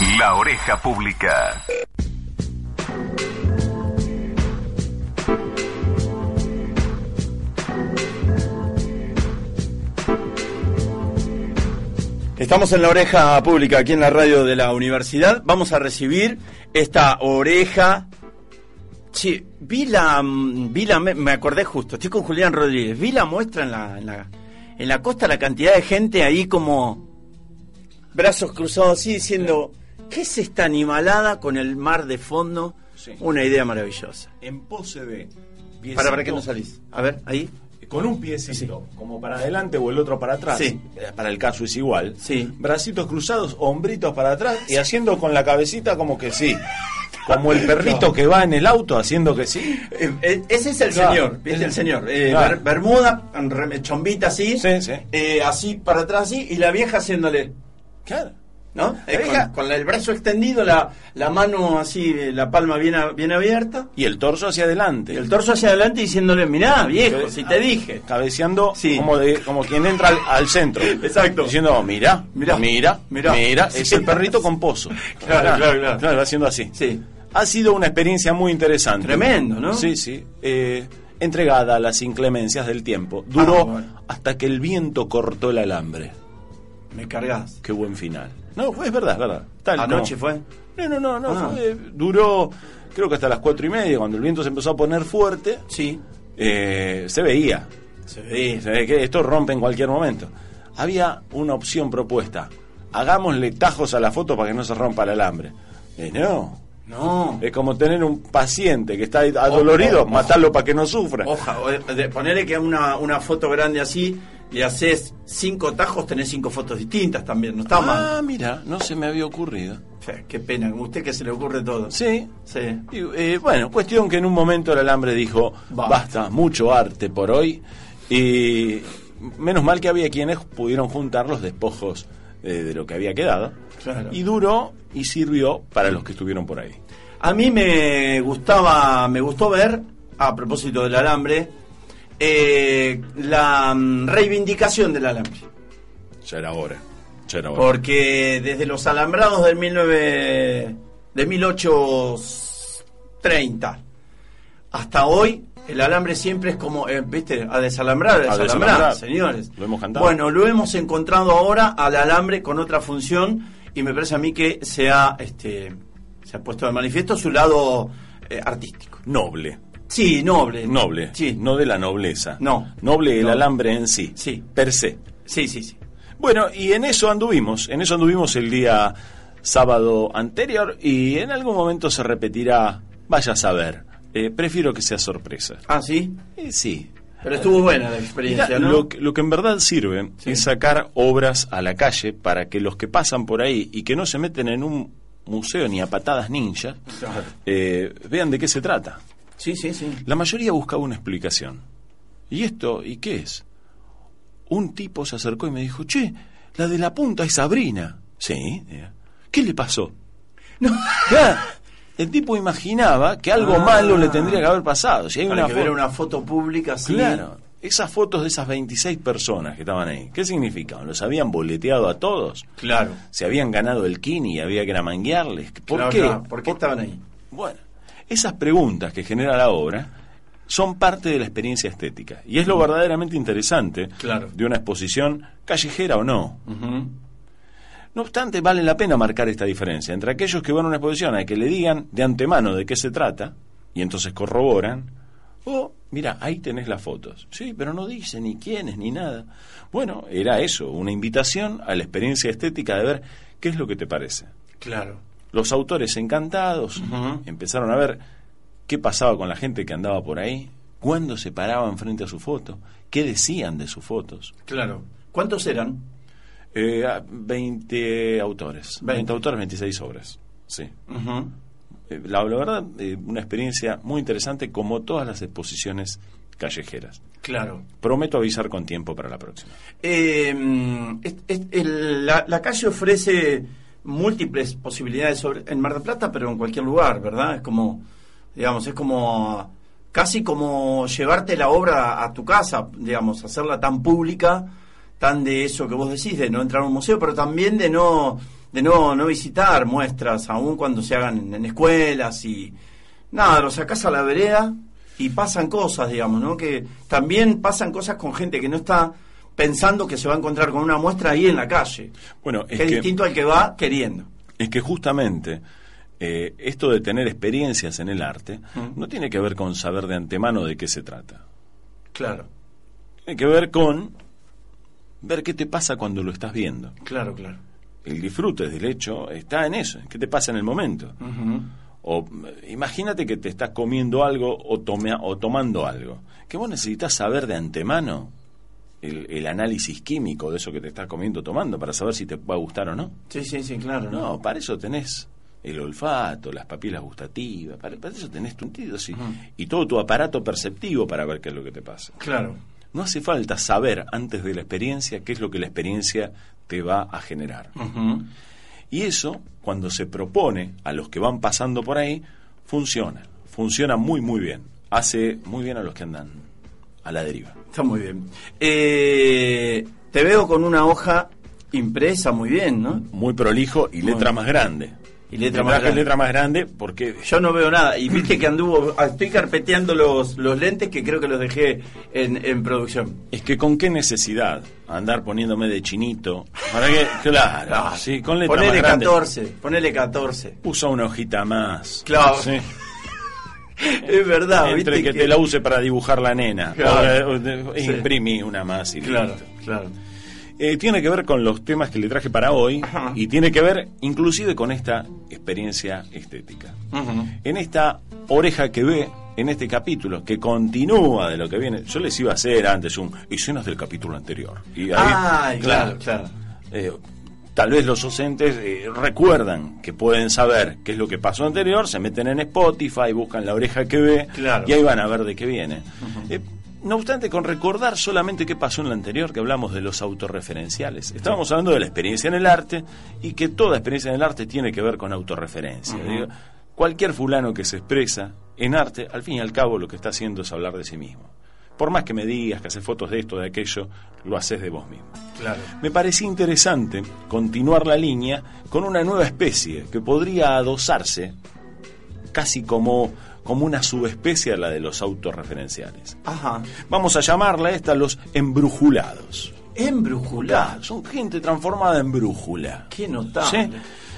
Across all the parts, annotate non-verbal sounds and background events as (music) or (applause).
La oreja pública. Estamos en la oreja pública, aquí en la radio de la universidad. Vamos a recibir esta oreja. Sí, vi la, mm, vi la, me acordé justo, estoy con Julián Rodríguez. Vi la muestra en la, en la, en la costa, la cantidad de gente ahí como brazos cruzados así diciendo, ¿qué es esta animalada con el mar de fondo? Sí. Una idea maravillosa. En pose de. piecito, ¿Para, para qué no salís? A ver, ahí. Con un piecito, como para adelante o el otro para atrás. Sí. Eh, Para el caso es igual. Sí. Bracitos cruzados, hombritos para atrás y haciendo con la cabecita como que sí. Como el (laughs) perrito que va en el auto haciendo que sí. Eh, eh, ese es el Claro. señor, ¿viste? El señor. Eh, Claro. bermuda, chombita así, Sí, sí. eh, así para atrás así, y la vieja haciéndole, Claro. ¿No? Eh, con, con el brazo extendido, la, la mano así, la palma bien, a- bien abierta, Y el torso hacia adelante. y el torso hacia adelante diciéndole, mirá, viejo, si te dije. Cabeceando Sí. como, de, como quien entra al, al centro. Exacto. Diciendo, mira, Mirá, mira, mira, mirá. Es el perrito con pozo. (laughs) Claro, claro, claro. va haciendo así. Sí. Ha sido una experiencia muy interesante. Tremendo, ¿no? Sí, sí. Eh, entregada a las inclemencias del tiempo. Duró Ah, bueno. hasta que el viento cortó el alambre. Me cargas. Qué buen final. No, fue- es verdad, es verdad. Tal Anoche fue. No, no, no, no. Ah. fue- duró, creo que hasta las cuatro y media, cuando el viento se empezó a poner fuerte. Sí. eh, se veía. Se ve. Se ve que esto rompe en cualquier momento. Había una opción propuesta. Hagámosle tajos a la foto para que no se rompa el alambre. Eh, no. No. Es como tener un paciente que está adolorido, matarlo para que no sufra. Oja, de ponerle que una, una foto grande así, le haces cinco tajos, tenés cinco fotos distintas también, no está ah, mal. mira, no se me había ocurrido. Qué pena, a usted que se le ocurre todo. Sí. Sí. Y, eh, bueno, cuestión que en un momento el alambre dijo, Basta. basta, mucho arte por hoy. Y menos mal que había quienes pudieron juntar los despojos eh, de lo que había quedado. Claro. Y duró y sirvió para los que estuvieron por ahí. A mí me gustaba, me gustó ver, a propósito del alambre, eh, la mm, reivindicación del alambre. Ya era hora. Ya era hora. Porque desde los alambrados del 19, de 1830 hasta hoy, el alambre siempre es como, eh, ¿viste? A desalambrar, a A desalambrar, desalambrar. señores. Lo hemos cantado. Bueno, lo hemos encontrado ahora al alambre con otra función y me parece a mí que se ha, este, se ha puesto de manifiesto su lado eh, artístico. Noble. Sí, noble. Noble. Sí. No de la nobleza. No. Noble el No. alambre en sí. Sí. Per se. Sí, sí, sí. Bueno, y en eso anduvimos. En eso anduvimos el día sábado anterior y en algún momento se repetirá. Vaya a saber. Eh, prefiero que sea sorpresa. Ah, sí. Eh, sí. Pero estuvo buena la experiencia, Mirá, ¿no? lo, que- lo que en verdad sirve Sí. es sacar obras a la calle para que los que pasan por ahí y que no se meten en un museo ni a patadas ninja Claro. eh, vean de qué se trata. Sí, sí, sí. La mayoría buscaba una explicación. ¿Y esto? ¿Y qué es? Un tipo se acercó y me dijo, che, la de la punta es Sabrina. Sí. ¿Qué le pasó? (laughs) Claro, El tipo imaginaba que algo Ah. malo le tendría que haber pasado. Si hay una que foto- ver una foto pública así. Claro. Esas fotos de esas 26 personas que estaban ahí, ¿qué significaban? ¿Los habían boleteado a todos? Claro. ¿Se habían ganado el kini y había que eramanguearles? ¿Por Claro, qué? claro. ¿Por qué estaban ahí? Bueno, esas preguntas que genera la obra son parte de la experiencia estética. Y es lo verdaderamente interesante Claro. de una exposición callejera o no. No obstante, vale la pena marcar esta diferencia entre aquellos que van a una exposición a que le digan de antemano de qué se trata y entonces corroboran, o mira, ahí tenés las fotos. Sí, pero no dice ni quiénes ni nada. Bueno, era eso, una invitación a la experiencia estética de ver qué es lo que te parece. Claro. Los autores encantados empezaron a ver qué pasaba con la gente que andaba por ahí, cuándo se paraban frente a su foto, qué decían de sus fotos. Claro. ¿Cuántos eran? Eh, ah, 20 autores, 20. 20. autores, 26 obras. Sí. Eh, la, la verdad, eh, una experiencia muy interesante como todas las exposiciones callejeras. Claro. Prometo avisar con tiempo para la próxima. Eh, es- es- el- la, la calle ofrece múltiples posibilidades sobre, en Mar del Plata, pero en cualquier lugar, ¿verdad? Es como, digamos, es como casi como llevarte la obra a tu casa, digamos, hacerla tan pública, tan de eso que vos decís, de no entrar a un museo, pero también de no de no, no visitar muestras, aún cuando se hagan en, en escuelas y nada, lo sacás a la vereda y pasan cosas, digamos, ¿no? Que también pasan cosas con gente que no está pensando que se va a encontrar con una muestra ahí en la calle. Bueno, que es es que, distinto al que va queriendo. es que justamente eh, esto de tener experiencias en el arte Mm. no tiene que ver con saber de antemano de qué se trata. Claro, Tiene que ver con ver qué te pasa cuando lo estás viendo. claro, claro. El disfrute del hecho está en eso, en qué te pasa en el momento. O eh, imagínate que te estás comiendo algo o, tome- o tomando algo. Que vos necesitas saber de antemano el, el análisis químico de eso que te estás comiendo tomando para saber si te va a gustar o no. Sí, sí, sí, claro. No, para eso tenés el olfato, las papilas gustativas, para, para eso tenés tus sentidos y, y todo tu aparato perceptivo para ver qué es lo que te pasa. Claro. No hace falta saber antes de la experiencia qué es lo que la experiencia te va a generar. Y eso, cuando se propone a los que van pasando por ahí, funciona. Funciona muy, muy bien. Hace muy bien a los que andan a la deriva. Está muy bien. Eh, te veo con una hoja impresa muy bien, ¿no? Muy prolijo y letra más grande. Y letra más grande. letra más grande porque Yo no veo nada. Y viste que anduvo. Estoy carpeteando los, los lentes que creo que los dejé en, en producción. es que con qué necesidad andar poniéndome de chinito para que (laughs) claro, sí, con letra ponele más grande. 14. Ponele 14. Usa una hojita más. Claro. Sí. Es verdad, Entre viste que, te la use para dibujar la nena. Claro. o, eh, Sí. Imprimí una más y Claro, listo. claro. Eh, tiene que ver con los temas que le traje para hoy Ajá. y tiene que ver inclusive con esta experiencia estética. En esta oreja que ve, en este capítulo, que continúa de lo que viene, yo les iba a hacer antes un escenas del capítulo anterior. Y ahí, Ay, claro, claro. eh, tal vez los docentes eh, recuerdan que pueden saber qué es lo que pasó anterior, se meten en Spotify, buscan la oreja que ve Claro. y ahí van a ver de qué viene. Eh, no obstante, con recordar solamente qué pasó en la anterior, que hablamos de los autorreferenciales. Estábamos hablando de la experiencia en el arte y que toda experiencia en el arte tiene que ver con autorreferencia. Digo, cualquier fulano que se expresa en arte, al fin y al cabo lo que está haciendo es hablar de sí mismo. Por más que me digas que haces fotos de esto, de aquello, lo haces de vos mismo. Claro. Me parecía interesante continuar la línea con una nueva especie que podría adosarse casi como, como una subespecie a la de los autorreferenciales. Ajá. Vamos a llamarla esta los embrujulados. Embrujulado. Son gente transformada en brújula. Qué notable. ¿Sí?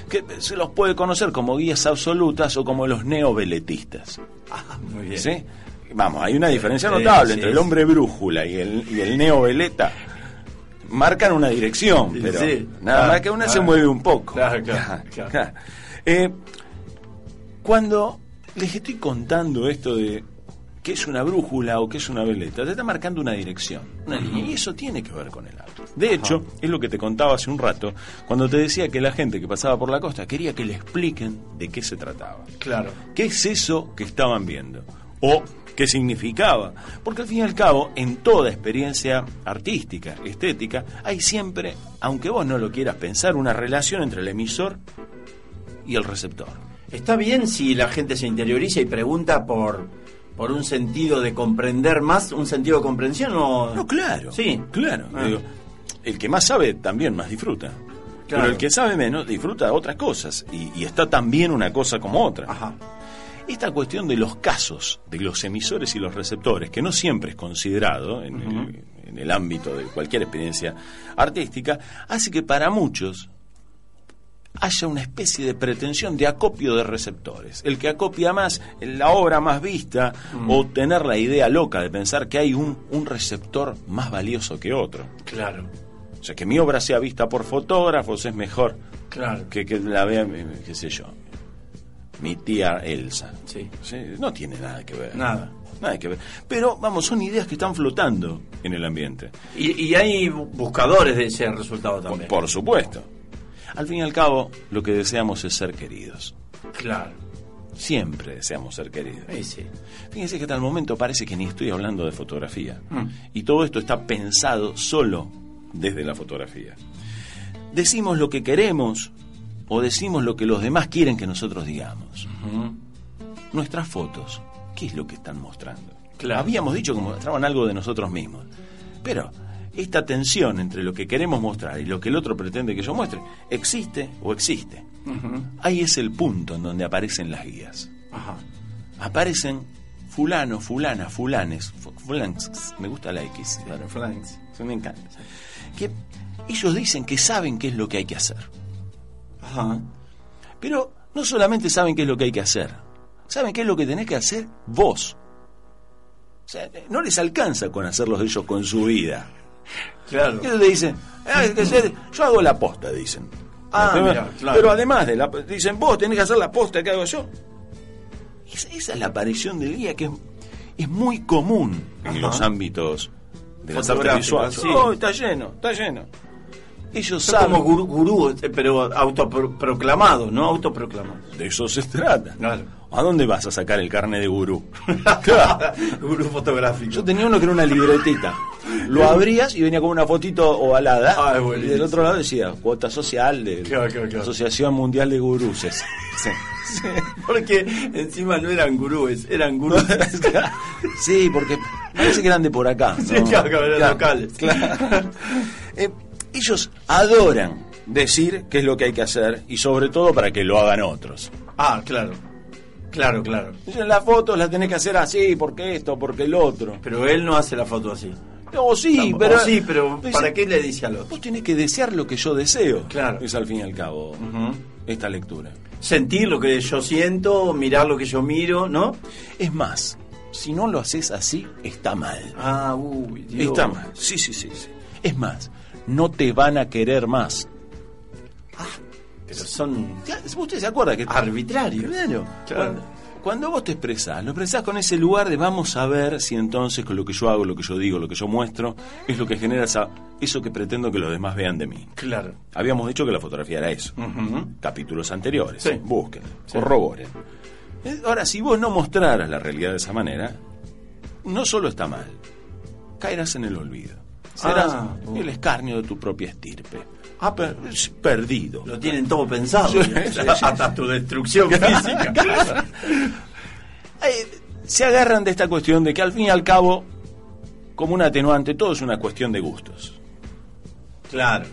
Que se los puede conocer como guías absolutas o como los neoveletistas. Ah, muy bien. ¿Sí? Vamos, hay una diferencia notable sí, entre el hombre brújula y el, y el neoveleta. Marcan una dirección, pero sí. nada Claro, más que una se mueve un poco. (laughs) Claro, claro, claro. Eh, cuando les estoy contando esto de qué es una brújula o qué es una veleta, te está marcando una dirección, una línea, y eso tiene que ver con el arte. De hecho, es lo que te contaba hace un rato, cuando te decía que la gente que pasaba por la costa quería que le expliquen de qué se trataba. Claro. ¿Qué es eso que estaban viendo? ¿O qué significaba? Porque al fin y al cabo, en toda experiencia artística, estética, hay siempre, aunque vos no lo quieras pensar, una relación entre el emisor y el receptor. Está bien si la gente se interioriza y pregunta por, por un sentido de comprender más, un sentido de comprensión o... No, claro. Sí. Claro. Ah. Digo, el que más sabe también más disfruta. Claro. Pero el que sabe menos disfruta otras cosas. Y, y está tan bien una cosa como otra. Ajá. Esta cuestión de los casos de los emisores y los receptores, que no siempre es considerado en, el, en el ámbito de cualquier experiencia artística, hace que para muchos haya una especie de pretensión de acopio de receptores. El que acopia más la obra más vista o tener la idea loca de pensar que hay un, un receptor más valioso que otro. Claro. O sea, que mi obra sea vista por fotógrafos es mejor Claro. que, que la vea, eh, qué sé yo, mi tía Elsa. Sí. Sí, no tiene nada que ver. Nada. Nada que ver. Pero, vamos, son ideas que están flotando en el ambiente. Y, y hay buscadores de ese resultado Por, también. por supuesto. Al fin y al cabo, lo que deseamos es ser queridos. Claro. Siempre deseamos ser queridos. Sí, sí. Fíjense que hasta el momento parece que ni estoy hablando de fotografía. Mm. Y todo esto está pensado solo desde la fotografía. Decimos lo que queremos o decimos lo que los demás quieren que nosotros digamos. Nuestras fotos, ¿qué es lo que están mostrando? Claro. Habíamos dicho que mostraban algo de nosotros mismos. Pero esta tensión entre lo que queremos mostrar y lo que el otro pretende que yo muestre, ¿existe o existe? Ahí es el punto en donde aparecen las guías. Aparecen fulano, fulana, fulanes, fulans, me gusta la X, Claro, eso me encanta. Que ellos dicen que saben qué es lo que hay que hacer. Ajá. Pero no solamente saben qué es lo que hay que hacer, saben qué es lo que tenés que hacer vos. O sea, no les alcanza con hacerlos ellos con su vida. Claro. Ellos te dicen, "Ah, yo hago la posta, dicen. Ah, claro. pero además de la dicen, vos tenés que hacer la posta que hago yo. Esa, esa es la aparición del guía que es, es muy común en los ámbitos de las artes visuales. sí. Oh, está lleno, está lleno. Ellos Son saben, como gurú, gurú, eh, pero autoproclamados, ¿no? Autoproclamados. de eso se trata. Claro. ¿A dónde vas a sacar el carne de gurú? (laughs) gurú fotográfico. Yo tenía uno que era una libretita. Lo (laughs) abrías y venía con una fotito ovalada. Ah, es y del otro lado decía cuota social de Claro, claro, claro. Asociación Mundial de Guruses. Sí. Porque encima no eran gurúes, eran (laughs) gurús. sí, porque parece que eran de por acá. ¿no? Sí, claro, claro, eran locales. claro. Eh, ellos adoran decir qué es lo que hay que hacer y sobre todo para que lo hagan otros. ah, claro. Claro, claro. Dicen, las fotos las tenés que hacer así, porque esto, porque el otro. Pero él no hace la foto así. O sí, pero... sí, pero Dice, ¿para qué le dice al otro? Vos tenés que desear lo que yo deseo. Claro. Es al fin y al cabo esta lectura. Sentir lo que yo siento, mirar lo que yo miro, ¿no? Es más, si no lo haces así, está mal. Ah, uy, Dios. Está mal. Sí, sí, sí, sí. Es más, no te van a querer más. Pero son ¿Usted se acuerda que arbitrarios. Claro. Cuando, cuando vos te expresás, lo expresás con ese lugar de vamos a ver si entonces con lo que yo hago, lo que yo digo, lo que yo muestro, es lo que genera esa, eso que pretendo que los demás vean de mí. Claro. Habíamos dicho que la fotografía era eso. Capítulos anteriores. Sí. Busquen, Sí. corroboren. Eh, Ahora, si vos no mostraras la realidad de esa manera, no solo está mal, caerás en el olvido. Serás Ah, uh. el escarnio de tu propia estirpe. Ah, Per- perdido. Lo tienen todo pensado. Sí, sí, sí. Hasta tu destrucción física. Eh, se agarran de esta cuestión de que al fin y al cabo, como un atenuante, todo es una cuestión de gustos. claro.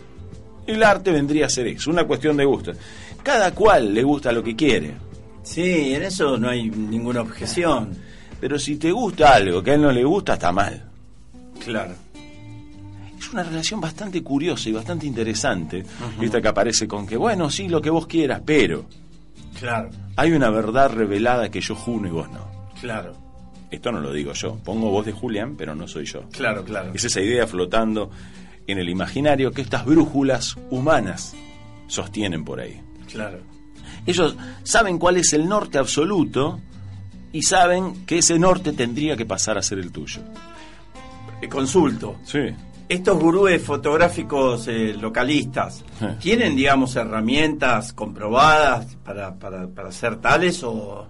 El arte vendría a ser eso, una cuestión de gustos. Cada cual le gusta lo que quiere. Sí, en eso no hay ninguna objeción. Pero si te gusta algo que a él no le gusta, está mal. Claro. Una relación bastante curiosa y bastante interesante, esta que aparece con que, bueno, sí, lo que vos quieras, pero Claro. hay una verdad revelada que yo juno y vos no. Claro. Esto no lo digo yo, pongo voz de Julián, pero no soy yo. Claro, claro. Es esa idea flotando en el imaginario que estas brújulas humanas sostienen por ahí. Claro. Ellos saben cuál es el norte absoluto y saben que ese norte tendría que pasar a ser el tuyo. Eh, Consulto. Sí. Estos gurúes fotográficos eh, localistas. ¿tienen, digamos, herramientas comprobadas para, para, para ser tales o,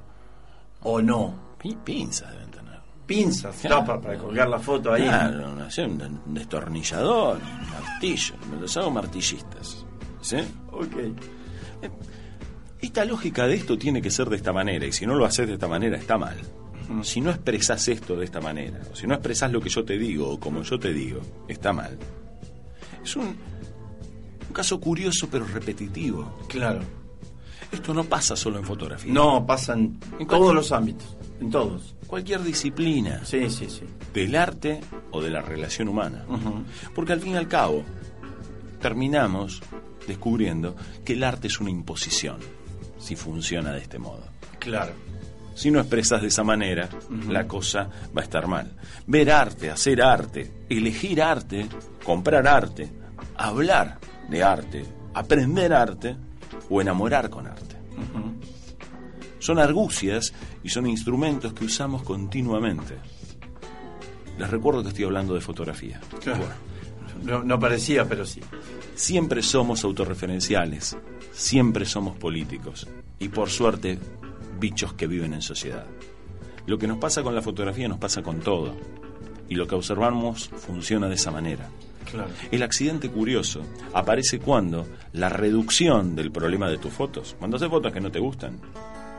o no? Pinzas deben tener. Pinzas, Claro. ¿no? para, colgar la foto ahí. Claro, no sé, un, un destornillador, un martillo. Me los hago martillistas. ¿Sí? Ok. Esta lógica de esto tiene que ser de esta manera, y si no lo haces de esta manera, está mal. Si no expresás esto de esta manera, o si no expresás lo que yo te digo o como yo te digo, está mal. Es un, un caso curioso pero repetitivo. Claro. Esto no pasa solo en fotografía. No, pasan en En todos los ámbitos. En todos. Cualquier disciplina Sí, sí, sí. del arte o de la relación humana. Porque al fin y al cabo, terminamos descubriendo que el arte es una imposición, si funciona de este modo. Claro. Si no expresas de esa manera, la cosa va a estar mal. Ver arte, hacer arte, elegir arte, comprar arte, hablar de arte, aprender arte o enamorar con arte. Son argucias y son instrumentos que usamos continuamente. Les recuerdo que estoy hablando de fotografía. Claro. Bueno, No, no parecía, pero sí. siempre somos autorreferenciales, siempre somos políticos y por suerte bichos que viven en sociedad. Lo que nos pasa con la fotografía nos pasa con todo y lo que observamos funciona de esa manera. Claro. El accidente curioso aparece cuando la reducción del problema de tus fotos, cuando haces fotos que no te gustan,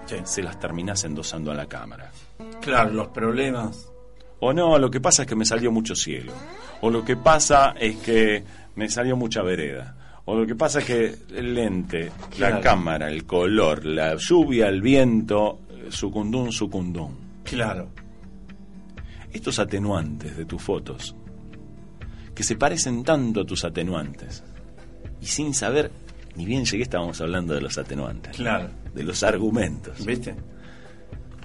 Sí. se las terminas endosando a la cámara. Claro, los problemas. O no, lo que pasa es que me salió mucho cielo. O lo que pasa es que me salió mucha vereda. O lo que pasa es que el lente, Claro. la cámara, el color, la lluvia, el viento, sucundún, sucundún. Claro. Estos atenuantes de tus fotos, que se parecen tanto a tus atenuantes, y sin saber, ni bien llegué estábamos hablando de los atenuantes, Claro. de los argumentos, ¿Viste?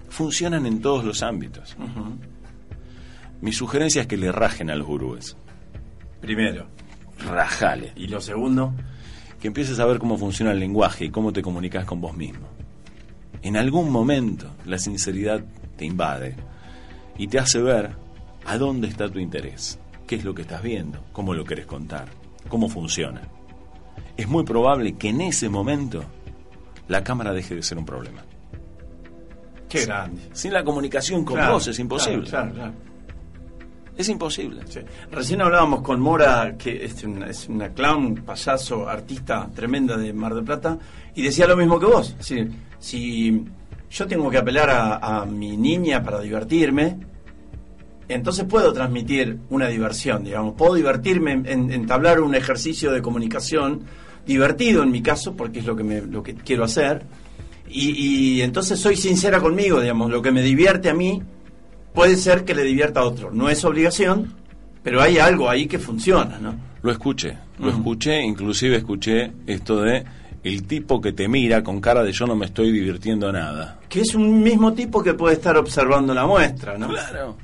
funcionan en todos los ámbitos. Mi sugerencia es que le rajen a los gurúes. Primero. Rajale. Y lo segundo, Que empieces a ver cómo funciona el lenguaje y cómo te comunicas con vos mismo. En algún momento la sinceridad te invade y te hace ver a dónde está tu interés, qué es lo que estás viendo, cómo lo querés contar, cómo funciona. Es muy probable que en ese momento la cámara deje de ser un problema. qué grande. Sin la comunicación con Claro, vos es imposible. Claro, claro, claro. Es imposible. Recién hablábamos con Mora, que es una, es una clown, payaso, artista tremenda de Mar del Plata, y decía lo mismo que vos. Si yo tengo que apelar a, mi niña para divertirme, entonces puedo transmitir una diversión, digamos. Puedo divertirme en, en entablar un ejercicio de comunicación divertido en mi caso, porque es lo que, me, lo que quiero hacer. Y, y entonces soy sincera conmigo, digamos. Lo que me divierte a mí puede ser que le divierta a otro. No es obligación, pero hay algo ahí que funciona, ¿no? Lo escuché, lo escuché, inclusive escuché esto de el tipo que te mira con cara de yo no me estoy divirtiendo nada. Que es un mismo tipo que puede estar observando la muestra, ¿no? Claro.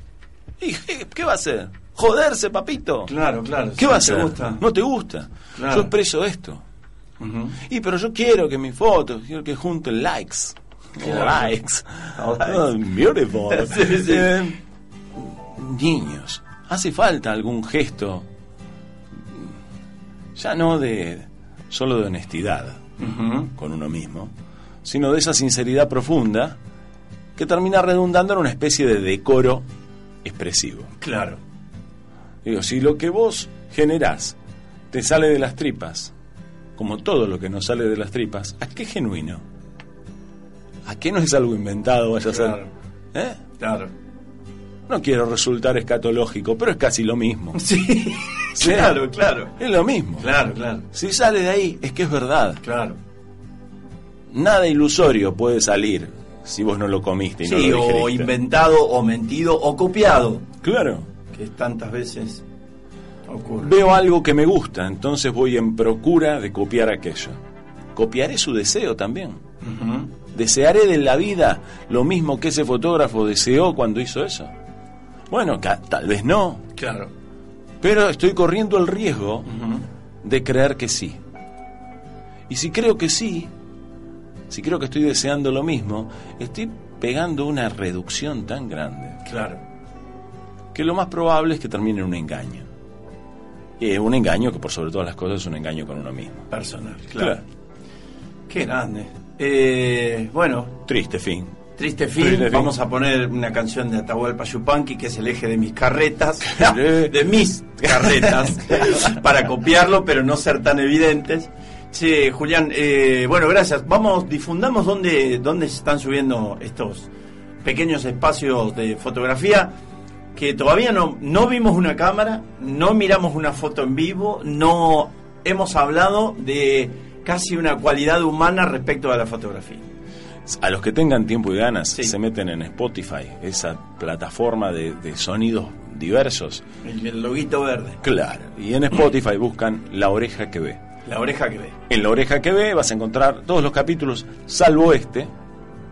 ¿Y qué, va a hacer? Joderse, papito. Claro, claro. ¿Qué sí, va a ¿te hacer? gusta? No te gusta. Claro. Yo expreso esto. Y pero yo quiero que mis fotos, quiero que junten likes. Claro. Likes. Oh, likes. (laughs) Oh, beautiful. (laughs) Sí, sí. Eh, niños, hace falta algún gesto, ya no de solo de honestidad con uno mismo, sino de esa sinceridad profunda que termina redundando en una especie de decoro expresivo. Claro. Digo, si lo que vos generás te sale de las tripas, como todo lo que nos sale de las tripas, ¿a qué genuino? ¿A qué no es algo inventado? Vaya a ser? Claro. ¿Eh? Claro. No quiero resultar escatológico, pero es casi lo mismo. (laughs) Sí. Sí. claro, claro. Es lo mismo. Claro, claro. Si sale de ahí, es que es verdad. Claro. Nada ilusorio puede salir si vos no lo comiste y Sí, no lo o inventado, o mentido, o copiado. Claro. Que tantas veces ocurre. Veo algo que me gusta, entonces voy en procura de copiar aquello. Copiaré su deseo también. ¿Desearé de la vida lo mismo que ese fotógrafo deseó cuando hizo eso? Bueno, tal vez no, Claro. pero estoy corriendo el riesgo de creer que sí. Y si creo que sí, si creo que estoy deseando lo mismo, estoy pegando una reducción tan grande Claro. que lo más probable es que termine en un engaño. Y un engaño que por sobre todas las cosas es un engaño con uno mismo. Personal. Claro. Claro. Qué grande. Eh, bueno, Triste fin. Triste fin, Triste fin. vamos a poner una canción de Atahualpa Yupanqui, que es el eje de mis carretas, (laughs) de mis carretas, (laughs) para copiarlo, pero no ser tan evidentes. Sí, Julián, eh, bueno, gracias. Vamos, difundamos dónde, dónde se están subiendo estos pequeños espacios de fotografía, que todavía no, no vimos una cámara, no miramos una foto en vivo, no hemos hablado de casi una cualidad humana respecto a la fotografía. A los que tengan tiempo y ganas, Sí. se meten en Spotify, esa plataforma de, de sonidos diversos. El, el loguito verde. Claro. Y en Spotify buscan La Oreja que Ve. La oreja que ve. En La Oreja que Ve vas a encontrar todos los capítulos, salvo este,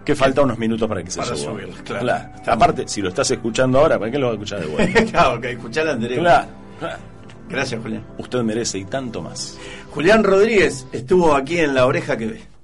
que falta unos minutos para que se Para suba. claro. Está Aparte, si lo estás escuchando ahora, ¿para qué lo vas a escuchar de vuelta? (laughs) claro, que escuchar anterior. claro, claro. Gracias, Julián. Usted merece y tanto más. Julián Rodríguez estuvo aquí en La Oreja que ve.